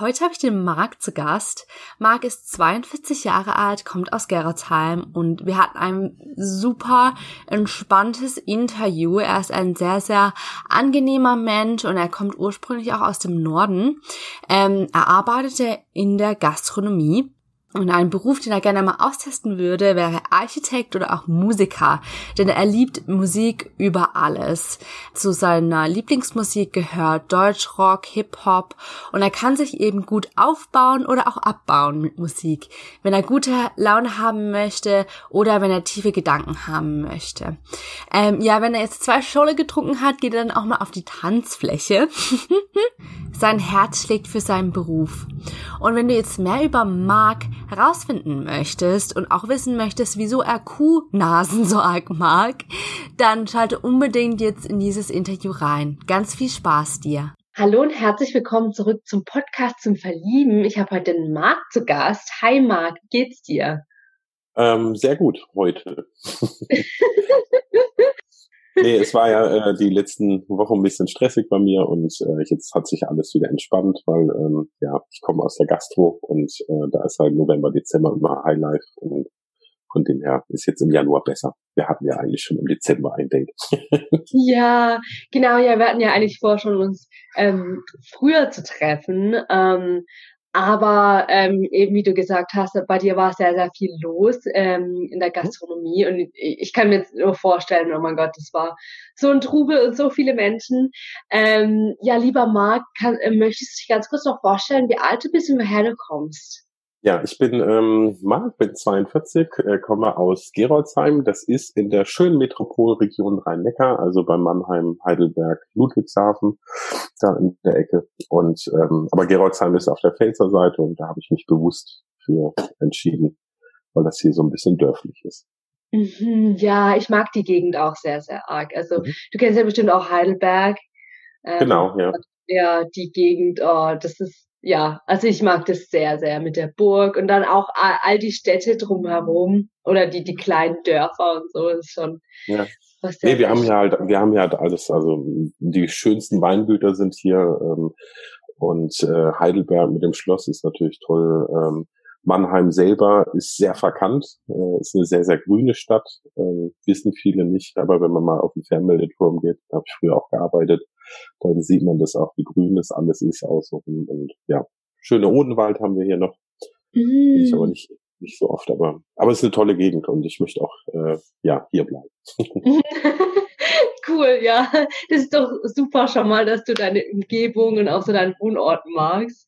Heute habe ich den Marc zu Gast. Marc ist 42 Jahre alt, kommt aus Geroldsheim und wir hatten ein super entspanntes Interview. Er ist ein sehr, sehr angenehmer Mensch und er kommt ursprünglich auch aus dem Norden. Ähm, er arbeitete in der Gastronomie und ein Beruf, den er gerne mal austesten würde, wäre Architekt oder auch Musiker, denn er liebt Musik über alles. Zu seiner Lieblingsmusik gehört Deutschrock, Hip-Hop und er kann sich eben gut aufbauen oder auch abbauen mit Musik, wenn er gute Laune haben möchte oder wenn er tiefe Gedanken haben möchte. Ähm, ja, wenn er jetzt zwei Schole getrunken hat, geht er dann auch mal auf die Tanzfläche. Sein Herz schlägt für seinen Beruf. Und wenn du jetzt mehr über Mark herausfinden möchtest und auch wissen möchtest, wieso er Kuhnasen so arg mag, dann schalte unbedingt jetzt in dieses Interview rein. Ganz viel Spaß dir. Hallo und herzlich willkommen zurück zum Podcast zum Verlieben. Ich habe heute den Marc zu Gast. Hi Marc, geht's dir? Ähm, sehr gut heute. nee, es war ja äh, die letzten Wochen ein bisschen stressig bei mir und äh, jetzt hat sich alles wieder entspannt, weil ähm, ja, ich komme aus der Gastro und äh, da ist halt November, Dezember immer Highlife und von dem her ist jetzt im Januar besser. Wir hatten ja eigentlich schon im Dezember ein Date. ja, genau, ja, wir hatten ja eigentlich vor, schon uns ähm, früher zu treffen. Ähm, aber ähm, eben wie du gesagt hast, bei dir war sehr, sehr viel los ähm, in der Gastronomie. Und ich kann mir jetzt nur vorstellen, oh mein Gott, das war so ein Trubel und so viele Menschen. Ähm, ja, lieber Marc, kann, äh, möchtest du dich ganz kurz noch vorstellen, wie alt du bist und woher du kommst? Ja, ich bin ähm, Marc, bin 42, äh, komme aus Geroldsheim. Das ist in der schönen Metropolregion Rhein-Neckar, also bei Mannheim, Heidelberg, Ludwigshafen, da in der Ecke. Und ähm, aber Geroldsheim ist auf der Pfälzer Seite und da habe ich mich bewusst für entschieden, weil das hier so ein bisschen dörflich ist. Mhm, ja, ich mag die Gegend auch sehr, sehr arg. Also mhm. du kennst ja bestimmt auch Heidelberg. Ähm, genau, ja. Ja, die Gegend, oh, das ist ja, also ich mag das sehr, sehr mit der Burg und dann auch all die Städte drumherum oder die, die kleinen Dörfer und so ist schon. Ja. Was nee, wir haben ja halt, wir haben ja halt alles, also die schönsten Weingüter sind hier ähm, und äh, Heidelberg mit dem Schloss ist natürlich toll. Ähm, Mannheim selber ist sehr verkannt, äh, ist eine sehr, sehr grüne Stadt, äh, wissen viele nicht, aber wenn man mal auf den Fernmeldeturm geht, da habe ich früher auch gearbeitet, dann sieht man das auch, wie grün das alles ist außenrum. Und ja, schöne Odenwald haben wir hier noch. Mhm. Ich aber nicht, nicht so oft, aber, aber es ist eine tolle Gegend und ich möchte auch äh, ja hier bleiben. cool, ja. Das ist doch super schon mal, dass du deine Umgebung und auch so deinen Wohnort magst.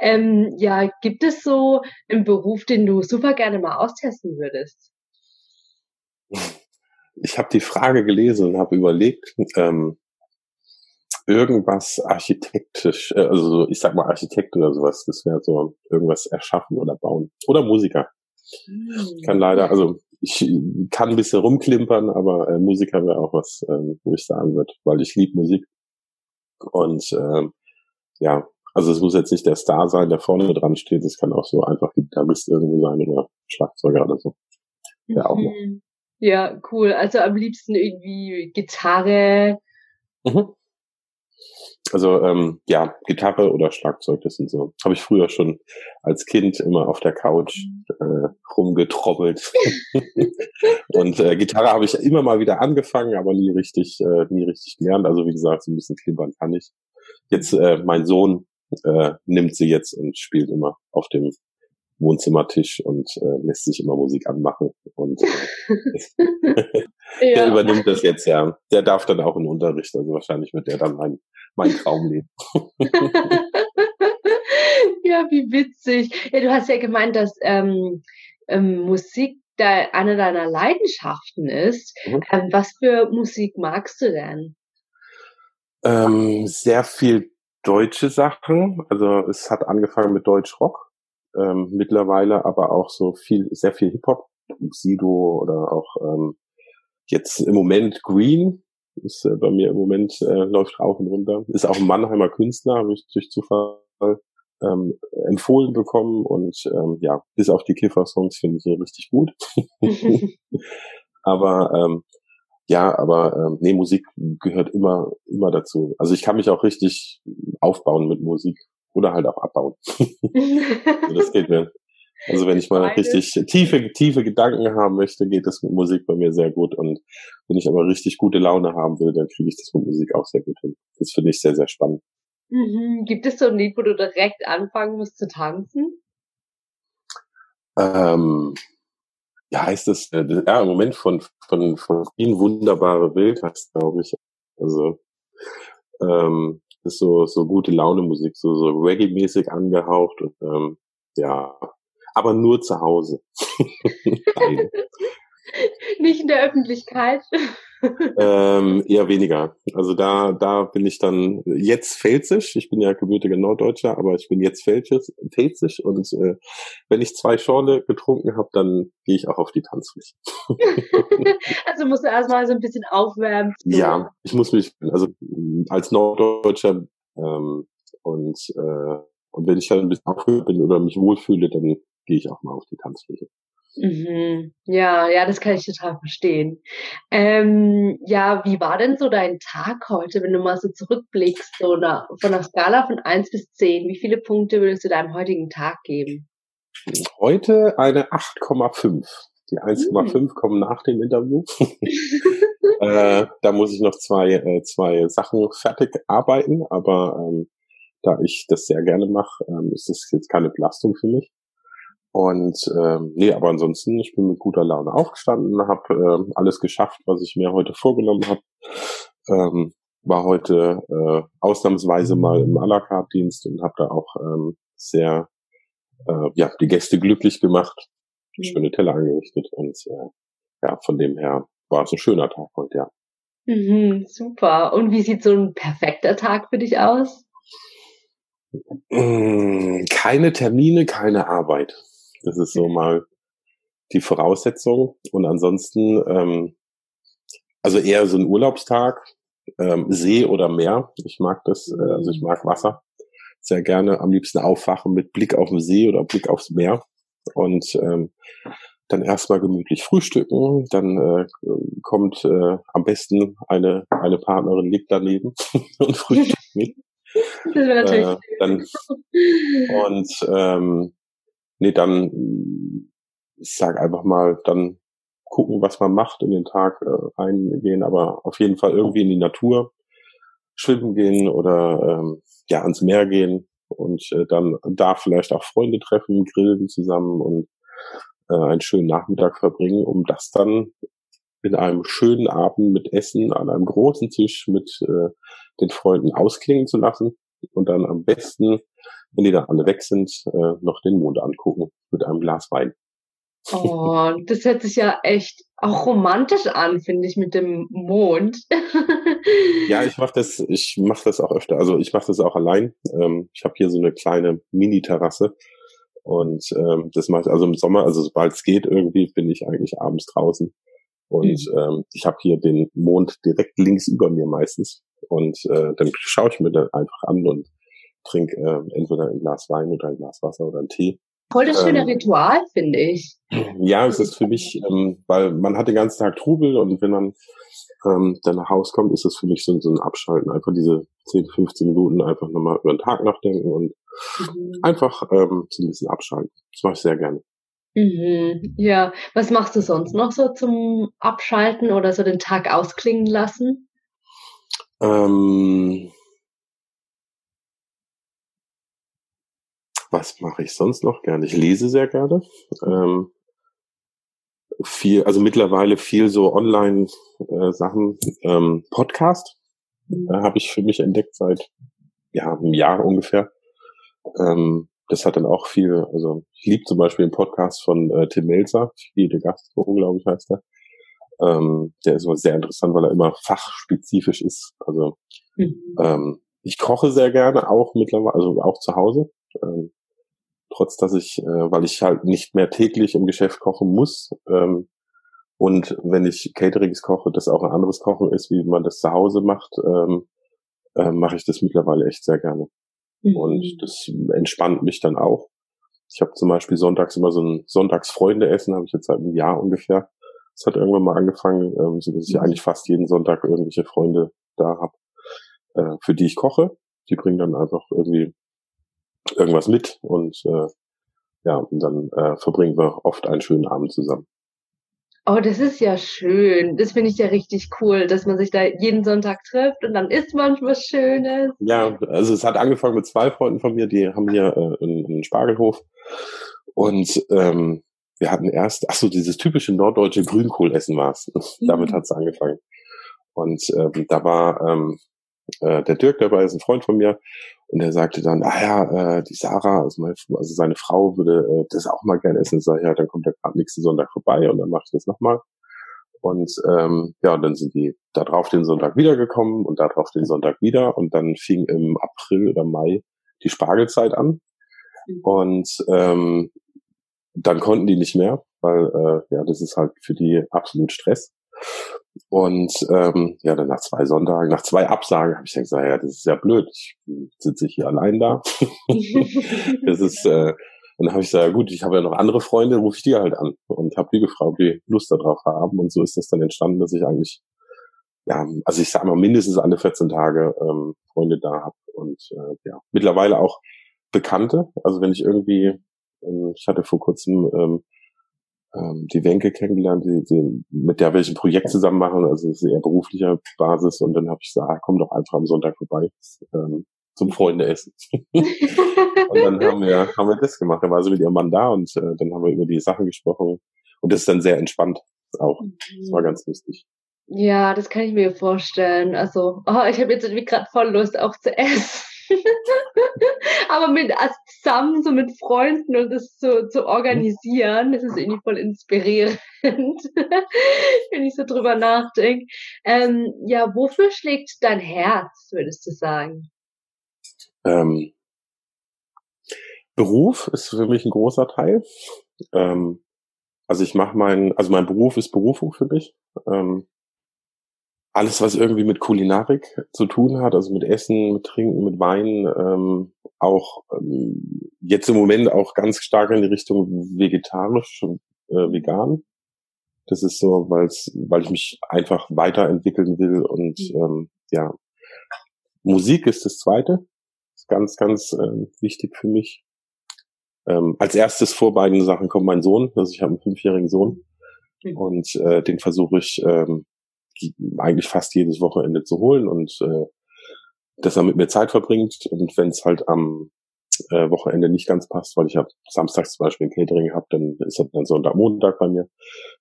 Ähm, ja, gibt es so einen Beruf, den du super gerne mal austesten würdest? Ich habe die Frage gelesen und habe überlegt, ähm, irgendwas architektisch, äh, also ich sag mal Architekt oder sowas, das wäre so irgendwas erschaffen oder bauen. Oder Musiker. Ich kann leider, also ich kann ein bisschen rumklimpern, aber äh, Musiker wäre auch was, äh, wo ich sagen würde, weil ich liebe Musik. Und äh, ja, also es muss jetzt nicht der Star sein, der vorne dran steht, es kann auch so einfach Gitarrist irgendwo sein oder Schlagzeuger oder so. Ja, auch noch. Mhm. Ja, cool. Also am liebsten irgendwie Gitarre. Mhm. Also ähm, ja, Gitarre oder Schlagzeug, das sind so. Habe ich früher schon als Kind immer auf der Couch äh, rumgetrommelt. und äh, Gitarre habe ich immer mal wieder angefangen, aber nie richtig, äh, nie richtig gelernt. Also wie gesagt, so ein bisschen klimpern kann ich. Jetzt äh, mein Sohn äh, nimmt sie jetzt und spielt immer auf dem Wohnzimmertisch und äh, lässt sich immer Musik anmachen. Und äh, der übernimmt das jetzt, ja. Der darf dann auch in Unterricht, also wahrscheinlich wird der dann mein, mein Traum leben. ja, wie witzig. Ja, du hast ja gemeint, dass ähm, ähm, Musik da eine deiner Leidenschaften ist. Mhm. Ähm, was für Musik magst du denn? Ähm, sehr viel deutsche Sachen. Also es hat angefangen mit Deutschrock ähm, mittlerweile aber auch so viel, sehr viel Hip-Hop, Sido oder auch ähm, jetzt im Moment Green, ist äh, bei mir im Moment, äh, läuft rauf und runter. Ist auch ein Mannheimer Künstler, habe ich durch Zufall ähm, empfohlen bekommen und ähm, ja, bis auf die Kiffer-Songs finde ich sie richtig gut. aber ähm, ja, aber ähm, nee, Musik gehört immer immer dazu. Also ich kann mich auch richtig aufbauen mit Musik oder halt auch abbauen. also das geht mir. Also wenn ich mal richtig tiefe tiefe Gedanken haben möchte, geht das mit Musik bei mir sehr gut und wenn ich aber richtig gute Laune haben will, dann kriege ich das mit Musik auch sehr gut hin. Das finde ich sehr sehr spannend. Mhm. Gibt es so ein Lied, wo du direkt anfangen musst zu tanzen? Ähm, ja, heißt das, äh, ja, im Moment von, von, von Queen Wunderbare Welt heißt glaube ich. Also, ähm, ist so, so gute Laune Musik, so, so Reggae-mäßig angehaucht und, ähm, ja, aber nur zu Hause. Nicht in der Öffentlichkeit ähm, eher weniger. Also da, da bin ich dann jetzt pfälzisch. Ich bin ja gebürtiger Norddeutscher, aber ich bin jetzt pfälzisch und äh, wenn ich zwei Schorle getrunken habe, dann gehe ich auch auf die Tanzfläche. also musst du erstmal so ein bisschen aufwärmen. Ja, ich muss mich, also als Norddeutscher ähm, und äh, und wenn ich dann ein bisschen aufgehört bin oder mich wohlfühle, dann gehe ich auch mal auf die Tanzfläche. Mhm. Ja, ja, das kann ich total verstehen. Ähm, ja, wie war denn so dein Tag heute, wenn du mal so zurückblickst, so nach, von einer Skala von eins bis zehn? Wie viele Punkte würdest du deinem heutigen Tag geben? Heute eine 8,5. Die 1,5 mhm. kommen nach dem Interview. äh, da muss ich noch zwei, äh, zwei Sachen fertig arbeiten, aber ähm, da ich das sehr gerne mache, ähm, ist das jetzt keine Belastung für mich. Und ähm, nee, aber ansonsten, ich bin mit guter Laune aufgestanden, habe äh, alles geschafft, was ich mir heute vorgenommen habe. Ähm, war heute äh, ausnahmsweise mal im à la carte Dienst und habe da auch ähm, sehr äh, ja die Gäste glücklich gemacht, mhm. schöne Teller angerichtet und äh, ja von dem her war es ein schöner Tag heute ja. Mhm, super. Und wie sieht so ein perfekter Tag für dich aus? Mm, keine Termine, keine Arbeit. Das ist so mal die Voraussetzung. Und ansonsten, ähm, also eher so ein Urlaubstag, ähm, See oder Meer. Ich mag das, äh, also ich mag Wasser sehr gerne. Am liebsten aufwachen mit Blick auf den See oder Blick aufs Meer. Und ähm, dann erstmal gemütlich frühstücken, dann äh, kommt äh, am besten eine, eine Partnerin liegt daneben und frühstückt mit. Das wäre natürlich äh, dann, und ähm, nee, dann, ich sag einfach mal, dann gucken, was man macht in den Tag äh, reingehen, aber auf jeden Fall irgendwie in die Natur schwimmen gehen oder ähm, ja ans Meer gehen und äh, dann da vielleicht auch Freunde treffen, grillen zusammen und äh, einen schönen Nachmittag verbringen, um das dann in einem schönen Abend mit Essen an einem großen Tisch mit äh, den Freunden ausklingen zu lassen und dann am besten wenn die dann alle weg sind, äh, noch den Mond angucken mit einem Glas Wein. Oh, das hört sich ja echt auch romantisch an, finde ich, mit dem Mond. ja, ich mache das, ich mache das auch öfter. Also ich mache das auch allein. Ähm, ich habe hier so eine kleine Mini-Terrasse und ähm, das mache ich also im Sommer, also sobald es geht, irgendwie bin ich eigentlich abends draußen. Und mhm. ähm, ich habe hier den Mond direkt links über mir meistens. Und äh, dann schaue ich mir dann einfach an und trinke äh, entweder ein Glas Wein oder ein Glas Wasser oder einen Tee. Voll das schöne ähm, Ritual, finde ich. Ja, es ist für mich, ähm, weil man hat den ganzen Tag Trubel und wenn man ähm, dann nach Hause kommt, ist es für mich so, so ein Abschalten. Einfach diese 10, 15 Minuten einfach nochmal über den Tag nachdenken und mhm. einfach ähm, so ein bisschen abschalten. Das mache ich sehr gerne. Mhm. Ja, was machst du sonst noch so zum Abschalten oder so den Tag ausklingen lassen? Ähm, was mache ich sonst noch gerne? Ich lese sehr gerne. Ähm, viel, also mittlerweile viel so Online-Sachen. Äh, ähm, Podcast äh, habe ich für mich entdeckt seit ja, einem Jahr ungefähr. Ähm, das hat dann auch viel, also ich liebe zum Beispiel den Podcast von äh, Tim Melzer, viele Gastro, glaube ich, heißt er. Ähm, der ist immer sehr interessant, weil er immer fachspezifisch ist. Also mhm. ähm, ich koche sehr gerne, auch mittlerweile, also auch zu Hause. Ähm, trotz dass ich, äh, weil ich halt nicht mehr täglich im Geschäft kochen muss, ähm, Und wenn ich Caterings koche, das auch ein anderes Kochen ist, wie man das zu Hause macht, ähm, äh, mache ich das mittlerweile echt sehr gerne. Mhm. Und das entspannt mich dann auch. Ich habe zum Beispiel sonntags immer so ein Sonntagsfreunde-Essen, habe ich jetzt seit einem Jahr ungefähr. Das hat irgendwann mal angefangen, ähm, so dass ich mhm. eigentlich fast jeden Sonntag irgendwelche Freunde da habe, äh, für die ich koche. Die bringen dann einfach irgendwie irgendwas mit und äh, ja, und dann äh, verbringen wir oft einen schönen Abend zusammen. Oh, das ist ja schön. Das finde ich ja richtig cool, dass man sich da jeden Sonntag trifft und dann isst man was Schönes. Ja, also es hat angefangen mit zwei Freunden von mir, die haben hier äh, einen, Spargelhof und ähm, wir hatten erst, ach so, dieses typische norddeutsche Grünkohlessen war es. Mhm. Damit hat es angefangen. Und ähm, da war ähm, äh, der Dirk dabei, ist ein Freund von mir, und er sagte dann, ah ja, äh, die Sarah, also, meine, also seine Frau würde äh, das auch mal gerne essen. Ich sage, ja, dann kommt er gerade nächsten Sonntag vorbei und dann mache ich das nochmal. Und ähm, ja, und dann sind die da drauf den Sonntag wiedergekommen und da drauf den Sonntag wieder. Und dann fing im April oder Mai die Spargelzeit an. Und ähm, dann konnten die nicht mehr, weil äh, ja, das ist halt für die absolut Stress. Und ähm, ja, dann nach zwei Sonntagen, nach zwei Absagen habe ich gesagt, ja, das ist ja blöd. Ich sitze hier allein da. das ist, äh, dann habe ich gesagt, ja gut, ich habe ja noch andere Freunde, rufe ich die halt an und habe die gefragt, ob die Lust darauf haben. Und so ist das dann entstanden, dass ich eigentlich, ja, also ich sage mal mindestens alle 14 Tage ähm, Freunde da habe und äh, ja, mittlerweile auch Bekannte. Also wenn ich irgendwie, ähm, ich hatte vor kurzem ähm, ähm, die Wenke kennengelernt, die, die, mit der wir ein Projekt zusammen machen, also das ist eher beruflicher Basis. Und dann habe ich gesagt, ah, komm doch einfach am Sonntag vorbei ähm, zum Freunde essen. und dann haben wir, haben wir das gemacht. Da war sie mit ihrem Mann da und äh, dann haben wir über die Sachen gesprochen. Und das ist dann sehr entspannt auch. Das war ganz lustig. Ja, das kann ich mir vorstellen. Also, oh, ich habe jetzt irgendwie gerade voll Lust auch zu essen. Aber mit also zusammen, so mit Freunden und das zu, zu organisieren, das ist irgendwie voll inspirierend, wenn ich so drüber nachdenke. Ähm, ja, wofür schlägt dein Herz, würdest du sagen? Ähm, Beruf ist für mich ein großer Teil. Ähm, also ich mache meinen, also mein Beruf ist Berufung für mich. Ähm, alles, was irgendwie mit Kulinarik zu tun hat, also mit Essen, mit Trinken, mit Wein, ähm, auch ähm, jetzt im Moment auch ganz stark in die Richtung vegetarisch, äh, vegan. Das ist so, weil's, weil ich mich einfach weiterentwickeln will und mhm. ähm, ja, Musik ist das Zweite, ist ganz, ganz äh, wichtig für mich. Ähm, als erstes vor beiden Sachen kommt mein Sohn, also ich habe einen fünfjährigen Sohn mhm. und äh, den versuche ich ähm, eigentlich fast jedes Wochenende zu holen und äh, dass er mit mir Zeit verbringt. Und wenn es halt am äh, Wochenende nicht ganz passt, weil ich habe samstags zum Beispiel ein Catering habe, dann ist er dann Sonntag, Montag bei mir.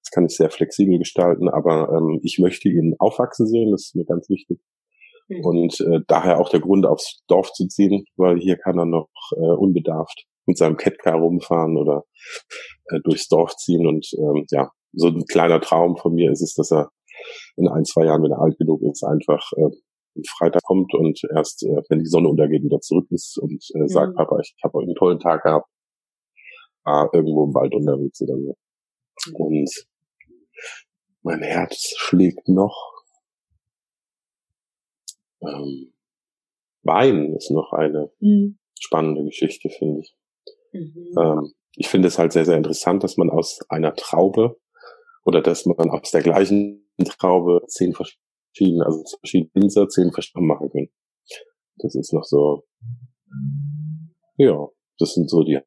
Das kann ich sehr flexibel gestalten, aber ähm, ich möchte ihn aufwachsen sehen, das ist mir ganz wichtig. Mhm. Und äh, daher auch der Grund, aufs Dorf zu ziehen, weil hier kann er noch äh, unbedarft mit seinem Catcar rumfahren oder äh, durchs Dorf ziehen. Und ähm, ja, so ein kleiner Traum von mir ist es, dass er in ein, zwei Jahren, wenn er alt genug ist, einfach äh, Freitag kommt und erst, äh, wenn die Sonne untergeht, wieder zurück ist und äh, sagt, mhm. Papa, ich habe einen tollen Tag gehabt, war irgendwo im Wald unterwegs oder so. Und mein Herz schlägt noch. Ähm, Wein ist noch eine mhm. spannende Geschichte, finde ich. Mhm. Ähm, ich finde es halt sehr, sehr interessant, dass man aus einer Traube oder dass man aus der gleichen Traube zehn verschiedene, also verschiedene Winzer zehn verschiedene machen können. Das ist noch so, ja, das sind so die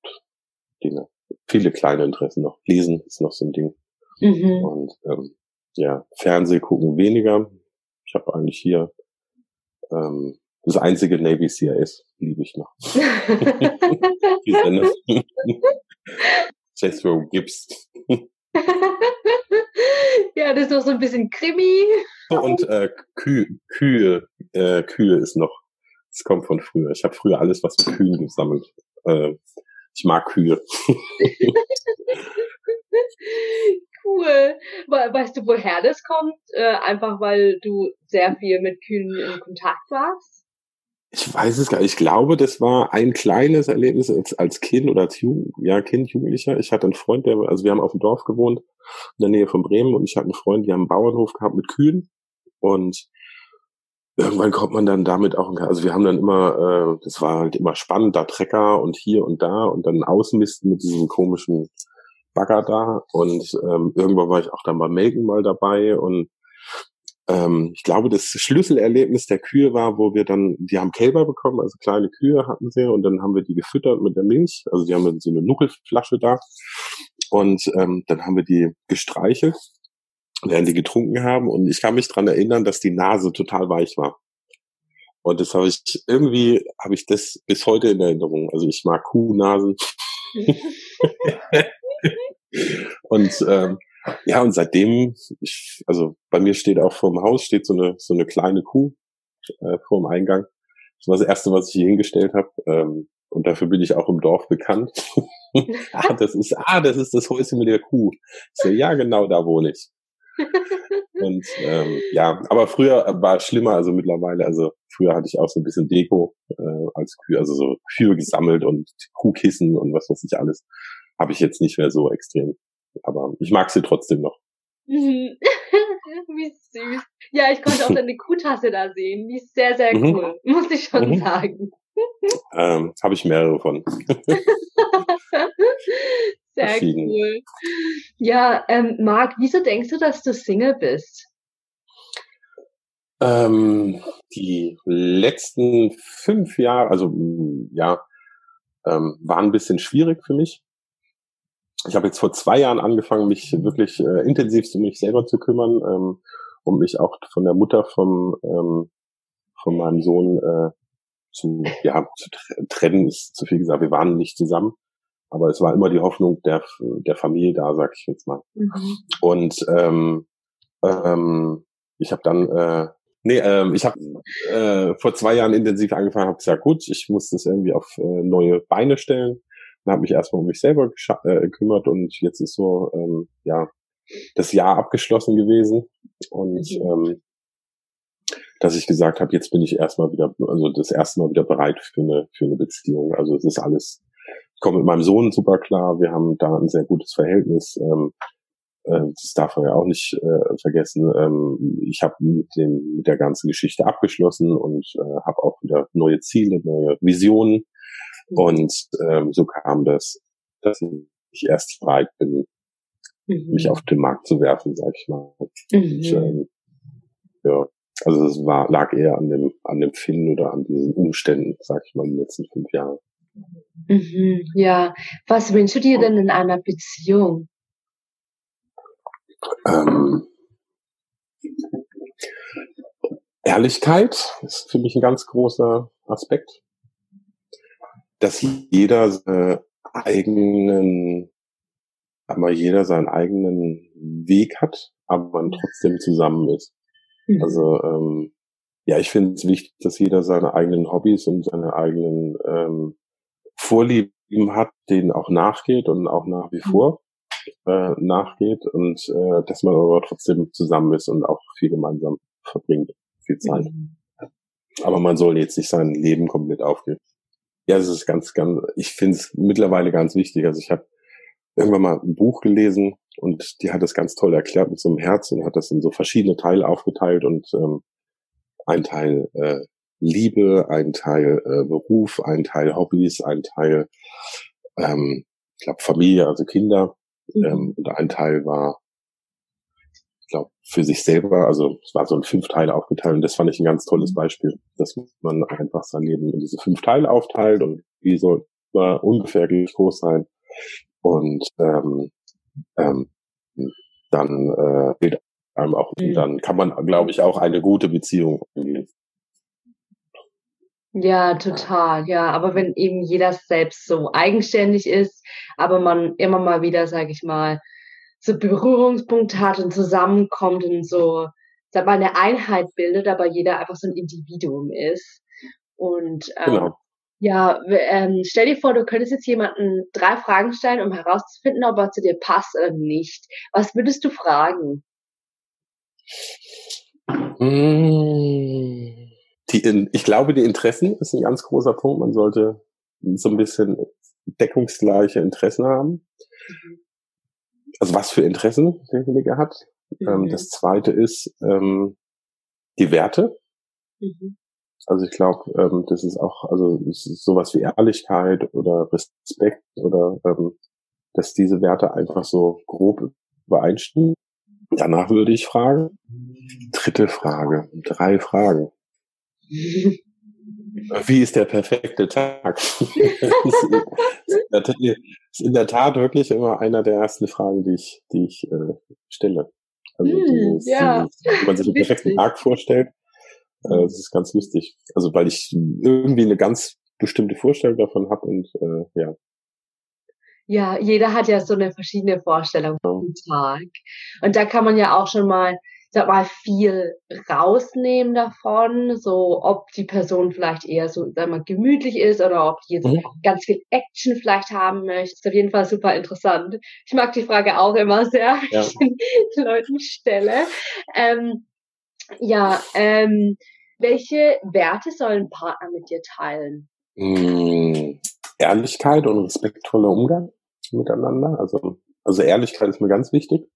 Dinge. Viele kleine Interessen noch. Lesen ist noch so ein Ding. Mhm. Und ähm, ja, Fernseh gucken weniger. Ich habe eigentlich hier ähm, das einzige Navy CIS liebe ich noch. die Sender. Jethro Gibbs. ja, das ist noch so ein bisschen Krimi. Und äh, Kühe, Kühe, äh, Kühe ist noch, das kommt von früher. Ich habe früher alles, was mit Kühen gesammelt. Äh, ich mag Kühe. cool. Weißt du, woher das kommt? Äh, einfach weil du sehr viel mit Kühen in Kontakt warst? Ich weiß es gar nicht. Ich glaube, das war ein kleines Erlebnis als, als Kind oder als Jugend, ja, Kind, Jugendlicher. Ich hatte einen Freund, der, also wir haben auf dem Dorf gewohnt, in der Nähe von Bremen, und ich hatte einen Freund, die haben einen Bauernhof gehabt mit Kühen. Und irgendwann kommt man dann damit auch, also wir haben dann immer, äh, das war halt immer spannend, da Trecker und hier und da und dann Außenmisten mit diesem komischen Bagger da. Und ähm, irgendwann war ich auch dann beim Melken mal dabei und ähm, ich glaube, das Schlüsselerlebnis der Kühe war, wo wir dann, die haben Kälber bekommen, also kleine Kühe hatten sie und dann haben wir die gefüttert mit der Milch. Also die haben so eine Nuckelflasche da und ähm, dann haben wir die gestreichelt, während die getrunken haben und ich kann mich dran erinnern, dass die Nase total weich war. Und das habe ich irgendwie habe ich das bis heute in Erinnerung. Also ich mag Kuhnasen. und ähm, ja, und seitdem, ich, also bei mir steht auch vor dem Haus steht so eine so eine kleine Kuh äh, vor dem Eingang. Das war das erste, was ich hier hingestellt habe. Ähm, und dafür bin ich auch im Dorf bekannt. ah, das ist, ah, das ist das Häuschen mit der Kuh. Ich so, ja, genau, da wohne ich. Und ähm, ja, aber früher war es schlimmer, also mittlerweile, also früher hatte ich auch so ein bisschen Deko äh, als Kühe, also so Kühe gesammelt und Kuhkissen und was weiß ich alles. Habe ich jetzt nicht mehr so extrem aber ich mag sie trotzdem noch. Mhm. Wie süß. Ja, ich konnte auch deine Kuhtasse da sehen. Die ist sehr, sehr mhm. cool, muss ich schon mhm. sagen. Ähm, Habe ich mehrere von. sehr cool. Ja, ähm, Marc, wieso denkst du, dass du Single bist? Ähm, die letzten fünf Jahre, also ja, ähm, waren ein bisschen schwierig für mich ich habe jetzt vor zwei Jahren angefangen, mich wirklich äh, intensiv um mich selber zu kümmern, ähm, um mich auch von der Mutter vom ähm, von meinem Sohn äh, zu ja zu trennen ist zu viel gesagt. Wir waren nicht zusammen, aber es war immer die Hoffnung der der Familie da, sag ich jetzt mal. Mhm. Und ähm, ähm, ich habe dann äh, Nee, ähm, ich habe äh, vor zwei Jahren intensiv angefangen, habe gesagt, gut, ich muss das irgendwie auf äh, neue Beine stellen habe mich erstmal um mich selber äh, gekümmert und jetzt ist so, ähm, ja, das Jahr abgeschlossen gewesen und mhm. ähm, dass ich gesagt habe, jetzt bin ich erstmal wieder, also das erste Mal wieder bereit für eine, für eine Beziehung. Also es ist alles, ich komme mit meinem Sohn super klar, wir haben da ein sehr gutes Verhältnis. Ähm, äh, das darf man ja auch nicht äh, vergessen. Ähm, ich habe mit dem mit der ganzen Geschichte abgeschlossen und äh, habe auch wieder neue Ziele, neue Visionen und ähm, so kam das, dass ich erst bereit bin, mhm. mich auf den Markt zu werfen, sag ich mal. Mhm. Und, ähm, ja, also es war, lag eher an dem, an dem Finden oder an diesen Umständen, sag ich mal, in den letzten fünf Jahren. Mhm, ja, was wünschst du dir denn in einer Beziehung? Ähm, Ehrlichkeit ist für mich ein ganz großer Aspekt dass jeder seine eigenen, aber jeder seinen eigenen Weg hat, aber man trotzdem zusammen ist. Mhm. Also ähm, ja, ich finde es wichtig, dass jeder seine eigenen Hobbys und seine eigenen ähm, Vorlieben hat, denen auch nachgeht und auch nach wie mhm. vor äh, nachgeht und äh, dass man aber trotzdem zusammen ist und auch viel gemeinsam verbringt, viel Zeit. Mhm. Aber man soll jetzt nicht sein Leben komplett aufgeben. Ja, das ist ganz, ganz, ich finde es mittlerweile ganz wichtig. Also ich habe irgendwann mal ein Buch gelesen und die hat das ganz toll erklärt mit so einem Herz und hat das in so verschiedene Teile aufgeteilt und ähm, ein Teil äh, Liebe, ein Teil äh, Beruf, ein Teil Hobbys, ein Teil, ähm, ich glaube Familie, also Kinder mhm. ähm, und ein Teil war glaube, für sich selber, also es war so in fünf Teile aufgeteilt und das fand ich ein ganz tolles mhm. Beispiel, dass man einfach sein Leben in diese fünf Teile aufteilt und die soll ungefähr gleich groß sein und ähm, ähm, dann äh, geht einem auch, mhm. dann kann man, glaube ich, auch eine gute Beziehung eingehen. Ja, total, ja. Aber wenn eben jeder selbst so eigenständig ist, aber man immer mal wieder, sage ich mal, so Berührungspunkt hat und zusammenkommt und so, sag mal, eine Einheit bildet, aber jeder einfach so ein Individuum ist. Und ähm, genau. ja, ähm, stell dir vor, du könntest jetzt jemanden drei Fragen stellen, um herauszufinden, ob er zu dir passt oder nicht. Was würdest du fragen? Mmh. die, ich glaube, die Interessen ist ein ganz großer Punkt. Man sollte so ein bisschen deckungsgleiche Interessen haben. Mhm. Also was für Interessen derjenige hat. Ähm, mhm. das zweite ist ähm, die Werte. Mhm. Also ich glaube, ähm, das ist auch, also ist sowas wie Ehrlichkeit oder Respekt oder ähm, dass diese Werte einfach so grob übereinstimmen. Danach würde ich fragen. Dritte Frage. Drei Fragen. Wie ist der perfekte Tag? das ist in der Tat wirklich immer einer der ersten Fragen, die ich, die ich äh, stelle. Also mm, ja. wenn man sich einen perfekten Tag vorstellt, äh, das ist ganz lustig. Also weil ich irgendwie eine ganz bestimmte Vorstellung davon habe und äh, ja. Ja, jeder hat ja so eine verschiedene Vorstellung vom Tag. Und da kann man ja auch schon mal sag mal, viel rausnehmen davon, so ob die Person vielleicht eher so, sag mal, gemütlich ist oder ob die jetzt mhm. ganz viel Action vielleicht haben möchte. ist auf jeden Fall super interessant. Ich mag die Frage auch immer sehr, ja. ich den Leuten stelle. Ähm, ja, ähm, welche Werte sollen Partner mit dir teilen? Mmh, Ehrlichkeit und respektvoller Umgang miteinander. Also, also Ehrlichkeit ist mir ganz wichtig.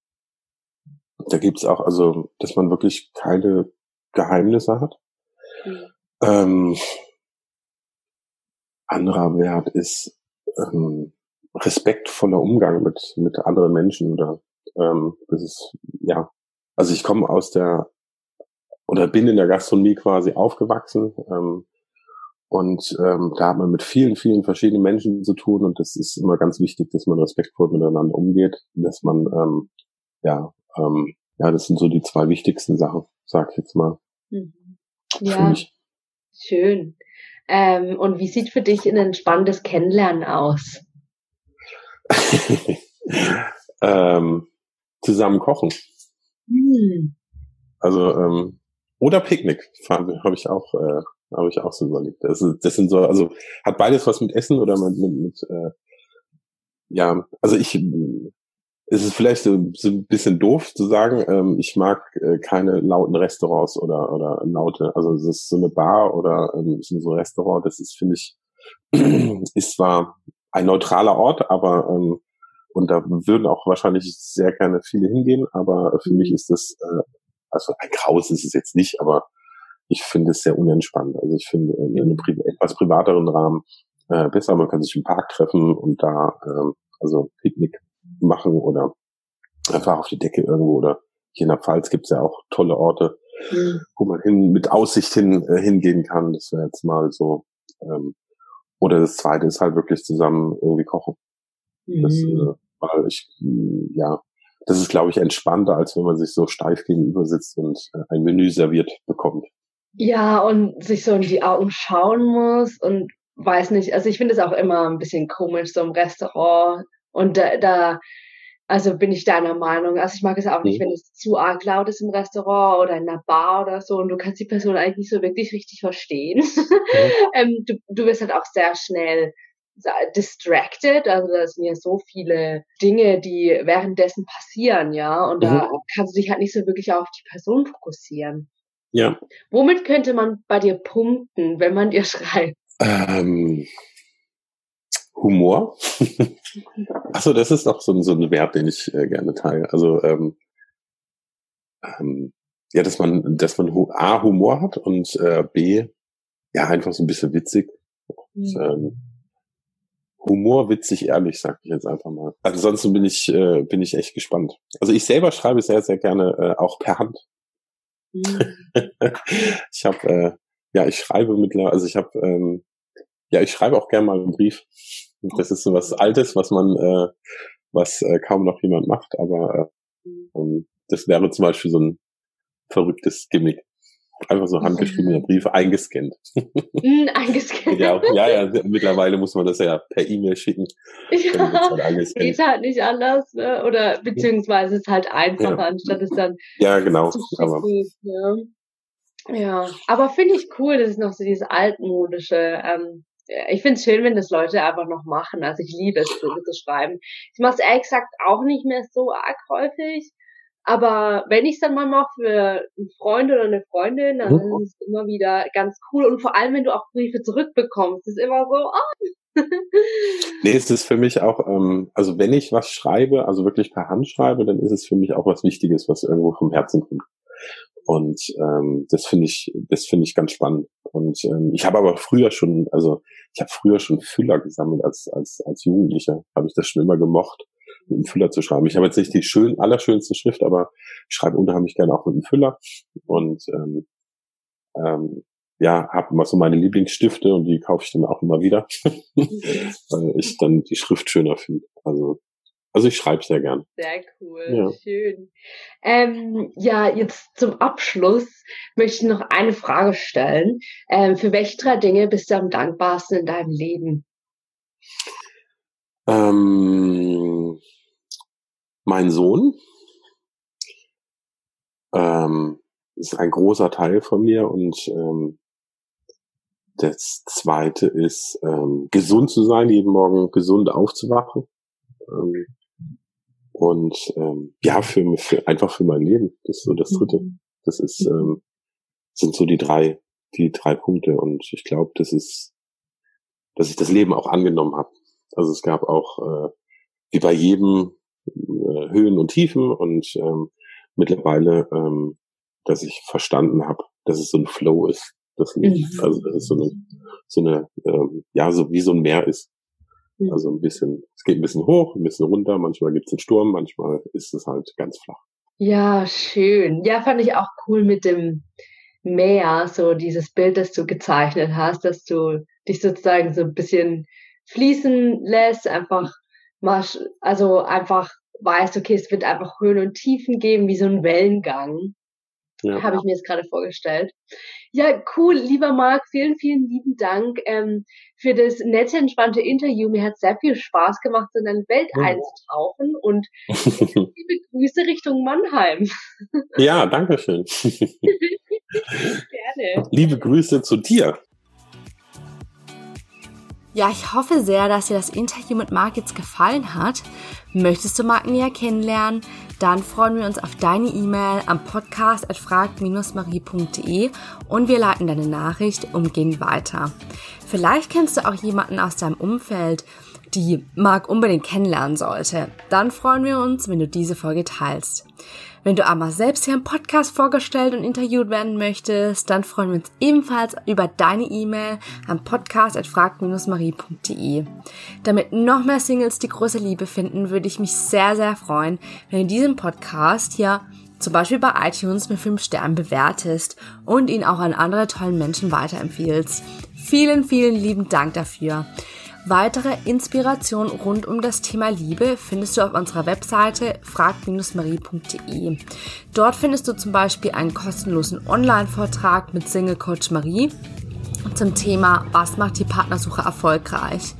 Da gibt's auch, also, dass man wirklich keine Geheimnisse hat. Mhm. Ähm, anderer Wert ist ähm, respektvoller Umgang mit mit anderen Menschen oder ähm, das ist ja also ich komme aus der oder bin in der Gastronomie quasi aufgewachsen ähm, und ähm, da hat man mit vielen vielen verschiedenen Menschen zu tun und das ist immer ganz wichtig, dass man respektvoll miteinander umgeht, dass man ähm, ja ähm, ja, das sind so die zwei wichtigsten Sachen, sag ich jetzt mal. Mhm. Ja, schön. Ähm, und wie sieht für dich ein entspanntes Kennenlernen aus? ähm, zusammen kochen. Mhm. Also ähm, oder Picknick habe ich auch äh, habe ich auch so überlegt. Das, ist, das sind so also hat beides was mit Essen oder mit, mit, mit äh, ja also ich es ist vielleicht so, so ein bisschen doof zu sagen, ähm, ich mag äh, keine lauten Restaurants oder, oder laute, also es ist so eine Bar oder ähm, so ein Restaurant, das ist, finde ich, ist zwar ein neutraler Ort, aber ähm, und da würden auch wahrscheinlich sehr gerne viele hingehen, aber für mich ist das, äh, also ein Graus ist es jetzt nicht, aber ich finde es sehr unentspannt. Also ich finde in einem Pri etwas privateren Rahmen äh, besser, man kann sich im Park treffen und da, ähm, also Picknick machen oder einfach auf die Decke irgendwo oder hier in der Pfalz gibt's ja auch tolle Orte, mhm. wo man hin mit Aussicht hin äh, hingehen kann. Das wäre jetzt mal so. Ähm, oder das zweite ist halt wirklich zusammen irgendwie kochen. Mhm. Das, äh, weil ich, mm, ja, das ist, glaube ich, entspannter, als wenn man sich so steif gegenüber sitzt und äh, ein Menü serviert bekommt. Ja, und sich so in die Augen schauen muss und weiß nicht, also ich finde es auch immer ein bisschen komisch, so im Restaurant und da, da, also bin ich deiner Meinung. Also ich mag es auch nicht, mhm. wenn es zu arg laut ist im Restaurant oder in einer Bar oder so und du kannst die Person eigentlich nicht so wirklich richtig verstehen. Mhm. ähm, du, du wirst halt auch sehr schnell distracted, also da sind ja so viele Dinge, die währenddessen passieren, ja, und da mhm. kannst du dich halt nicht so wirklich auf die Person fokussieren. Ja. Womit könnte man bei dir punkten, wenn man dir schreibt? Ähm, Humor. Achso, das ist auch so, so ein Wert, den ich äh, gerne teile. Also ähm, ähm, ja, dass man, dass man A Humor hat und äh, B ja einfach so ein bisschen witzig. Und, mhm. ähm, Humor, witzig, ehrlich, sag ich jetzt einfach mal. Ansonsten bin ich äh, bin ich echt gespannt. Also ich selber schreibe sehr sehr gerne äh, auch per Hand. Mhm. ich habe äh, ja ich schreibe mittlerweile, also ich habe ähm, ja, ich schreibe auch gerne mal einen Brief. Das ist so was Altes, was man, äh, was äh, kaum noch jemand macht, aber äh, ähm, das wäre zum Beispiel so ein verrücktes Gimmick. Einfach so handgeschriebene Briefe eingescannt. Mm, eingescannt. ja, ja, ja, mittlerweile muss man das ja per E-Mail schicken. Ja, halt geht halt nicht anders, ne? oder beziehungsweise ist halt einfacher, ja. anstatt es dann. Ja, genau. Aber, ja. ja, aber finde ich cool, das ist noch so dieses altmodische, ähm, ich finde es schön, wenn das Leute einfach noch machen. Also ich liebe es, so zu schreiben. Ich mache es ehrlich gesagt auch nicht mehr so arg häufig. Aber wenn ich es dann mal mache für einen Freund oder eine Freundin, dann mhm. ist es immer wieder ganz cool. Und vor allem, wenn du auch Briefe zurückbekommst, ist immer so, oh. nee, es ist für mich auch, ähm, also wenn ich was schreibe, also wirklich per Hand schreibe, dann ist es für mich auch was Wichtiges, was irgendwo vom Herzen kommt. Und ähm, das finde ich, das finde ich ganz spannend. Und ähm, ich habe aber früher schon, also ich habe früher schon Füller gesammelt als als als Jugendlicher, habe ich das schon immer gemocht mit einem Füller zu schreiben. Ich habe jetzt nicht die schön, allerschönste Schrift, aber schreibe unheimlich gerne auch mit einem Füller. Und ähm, ähm, ja, habe immer so meine Lieblingsstifte und die kaufe ich dann auch immer wieder, weil ich dann die Schrift schöner finde. Also also ich schreibe sehr gern. Sehr cool, ja. schön. Ähm, ja, jetzt zum Abschluss möchte ich noch eine Frage stellen. Ähm, für welche drei Dinge bist du am dankbarsten in deinem Leben? Ähm, mein Sohn ähm, ist ein großer Teil von mir und ähm, das zweite ist, ähm, gesund zu sein, jeden Morgen gesund aufzuwachen. Und ähm, ja, für, für einfach für mein Leben. Das ist so das dritte. Mhm. Das ist, ähm, sind so die drei, die drei Punkte. Und ich glaube, das ist, dass ich das Leben auch angenommen habe. Also es gab auch, äh, wie bei jedem, äh, Höhen und Tiefen und ähm, mittlerweile, ähm, dass ich verstanden habe, dass es so ein Flow ist. Das nicht, mhm. also dass es so eine, so eine, ähm, ja, so wie so ein Meer ist. Mhm. Also ein bisschen, es geht ein bisschen hoch, ein bisschen runter, manchmal gibt es einen Sturm, manchmal ist es halt ganz flach. Ja, schön. Ja, fand ich auch cool mit dem Meer, so dieses Bild, das du gezeichnet hast, dass du dich sozusagen so ein bisschen fließen lässt, einfach mal, also einfach weißt, okay, es wird einfach Höhen und Tiefen geben, wie so ein Wellengang. Ja. Habe ich mir jetzt gerade vorgestellt. Ja, cool, lieber Marc, vielen, vielen lieben Dank ähm, für das nette, entspannte Interview. Mir hat sehr viel Spaß gemacht, in deine Welt ja. einzutauchen und liebe Grüße Richtung Mannheim. Ja, danke schön. Gerne. Liebe Grüße zu dir. Ja, ich hoffe sehr, dass dir das Interview mit Marc jetzt gefallen hat. Möchtest du Marc näher kennenlernen? Dann freuen wir uns auf deine E-Mail am Podcast at frag-marie.de und wir leiten deine Nachricht umgehend weiter. Vielleicht kennst du auch jemanden aus deinem Umfeld, die Marc unbedingt kennenlernen sollte. Dann freuen wir uns, wenn du diese Folge teilst. Wenn du aber selbst hier im Podcast vorgestellt und interviewt werden möchtest, dann freuen wir uns ebenfalls über deine E-Mail am podcast.frag-marie.de. Damit noch mehr Singles die große Liebe finden, würde ich mich sehr, sehr freuen, wenn du diesen Podcast hier zum Beispiel bei iTunes mit 5 Sternen bewertest und ihn auch an andere tollen Menschen weiterempfiehlst. Vielen, vielen lieben Dank dafür. Weitere Inspiration rund um das Thema Liebe findest du auf unserer Webseite frag-marie.de. Dort findest du zum Beispiel einen kostenlosen Online-Vortrag mit Single Coach Marie zum Thema Was macht die Partnersuche erfolgreich?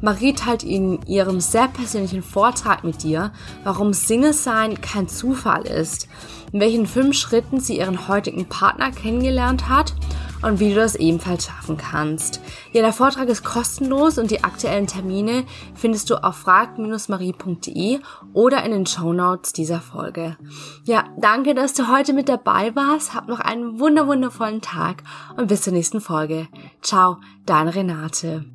Marie teilt in ihrem sehr persönlichen Vortrag mit dir, warum Single sein kein Zufall ist, in welchen fünf Schritten sie ihren heutigen Partner kennengelernt hat und wie du das ebenfalls schaffen kannst. Ja, der Vortrag ist kostenlos und die aktuellen Termine findest du auf frag-marie.de oder in den Show Notes dieser Folge. Ja, danke, dass du heute mit dabei warst. Hab noch einen wunderwundervollen Tag und bis zur nächsten Folge. Ciao, deine Renate.